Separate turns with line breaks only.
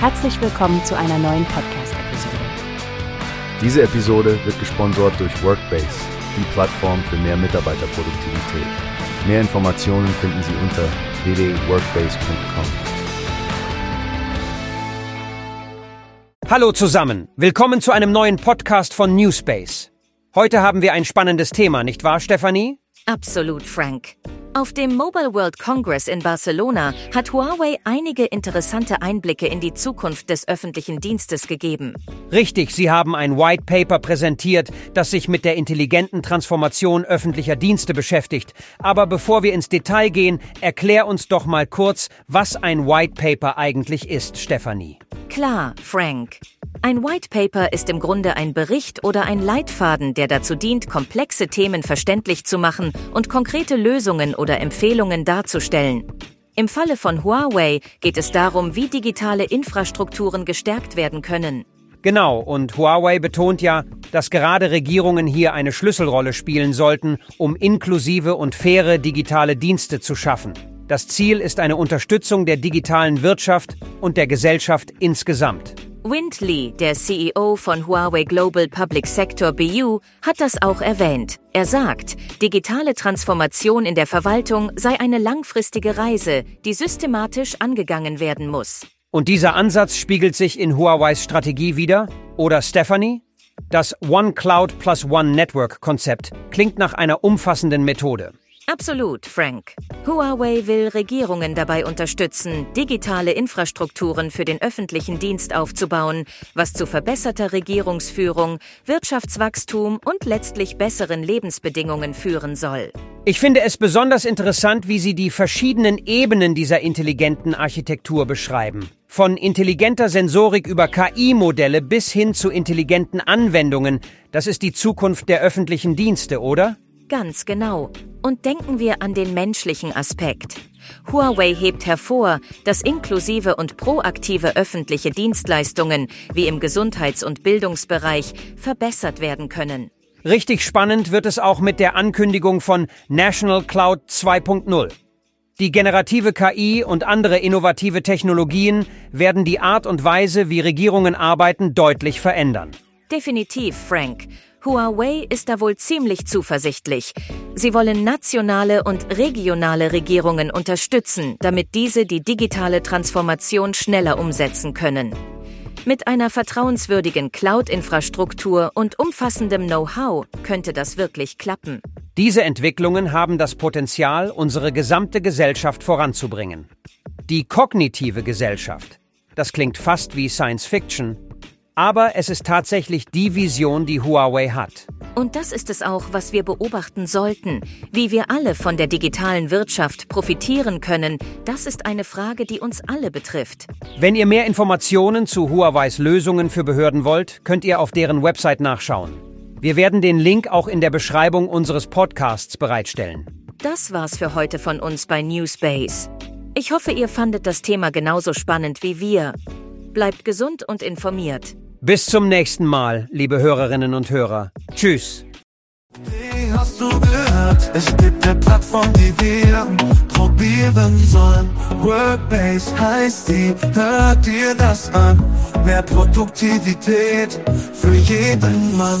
Herzlich willkommen zu einer neuen Podcast-Episode.
Diese Episode wird gesponsert durch Workbase, die Plattform für mehr Mitarbeiterproduktivität. Mehr Informationen finden Sie unter www.workbase.com.
Hallo zusammen, willkommen zu einem neuen Podcast von Newspace. Heute haben wir ein spannendes Thema, nicht wahr, Stefanie?
Absolut, Frank. Auf dem Mobile World Congress in Barcelona hat Huawei einige interessante Einblicke in die Zukunft des öffentlichen Dienstes gegeben.
Richtig, Sie haben ein White Paper präsentiert, das sich mit der intelligenten Transformation öffentlicher Dienste beschäftigt. Aber bevor wir ins Detail gehen, erklär uns doch mal kurz, was ein White Paper eigentlich ist, Stefanie.
Klar, Frank. Ein White Paper ist im Grunde ein Bericht oder ein Leitfaden, der dazu dient, komplexe Themen verständlich zu machen und konkrete Lösungen oder Empfehlungen darzustellen. Im Falle von Huawei geht es darum, wie digitale Infrastrukturen gestärkt werden können.
Genau, und Huawei betont ja, dass gerade Regierungen hier eine Schlüsselrolle spielen sollten, um inklusive und faire digitale Dienste zu schaffen. Das Ziel ist eine Unterstützung der digitalen Wirtschaft und der Gesellschaft insgesamt.
Wind Lee, der CEO von Huawei Global Public Sector BU, hat das auch erwähnt. Er sagt, digitale Transformation in der Verwaltung sei eine langfristige Reise, die systematisch angegangen werden muss.
Und dieser Ansatz spiegelt sich in Huaweis Strategie wieder? Oder Stephanie? Das One Cloud plus One Network Konzept klingt nach einer umfassenden Methode.
Absolut, Frank. Huawei will Regierungen dabei unterstützen, digitale Infrastrukturen für den öffentlichen Dienst aufzubauen, was zu verbesserter Regierungsführung, Wirtschaftswachstum und letztlich besseren Lebensbedingungen führen soll.
Ich finde es besonders interessant, wie Sie die verschiedenen Ebenen dieser intelligenten Architektur beschreiben. Von intelligenter Sensorik über KI-Modelle bis hin zu intelligenten Anwendungen. Das ist die Zukunft der öffentlichen Dienste, oder?
Ganz genau. Und denken wir an den menschlichen Aspekt. Huawei hebt hervor, dass inklusive und proaktive öffentliche Dienstleistungen wie im Gesundheits- und Bildungsbereich verbessert werden können.
Richtig spannend wird es auch mit der Ankündigung von National Cloud 2.0. Die generative KI und andere innovative Technologien werden die Art und Weise, wie Regierungen arbeiten, deutlich verändern.
Definitiv, Frank. Huawei ist da wohl ziemlich zuversichtlich. Sie wollen nationale und regionale Regierungen unterstützen, damit diese die digitale Transformation schneller umsetzen können. Mit einer vertrauenswürdigen Cloud-Infrastruktur und umfassendem Know-how könnte das wirklich klappen.
Diese Entwicklungen haben das Potenzial, unsere gesamte Gesellschaft voranzubringen. Die kognitive Gesellschaft. Das klingt fast wie Science Fiction, aber es ist tatsächlich die Vision, die Huawei hat.
Und das ist es auch, was wir beobachten sollten. Wie wir alle von der digitalen Wirtschaft profitieren können, das ist eine Frage, die uns alle betrifft.
Wenn ihr mehr Informationen zu Huaweis Lösungen für Behörden wollt, könnt ihr auf deren Website nachschauen. Wir werden den Link auch in der Beschreibung unseres Podcasts bereitstellen.
Das war's für heute von uns bei Newspace. Ich hoffe, ihr fandet das Thema genauso spannend wie wir. Bleibt gesund und informiert.
Bis zum nächsten Mal, liebe Hörerinnen und Hörer. Tschüss.
Wie hast du gehört? Es gibt eine Plattform, die wir probieren sollen. Workbase heißt die, hört dir das an. Mehr Produktivität für jeden Mann.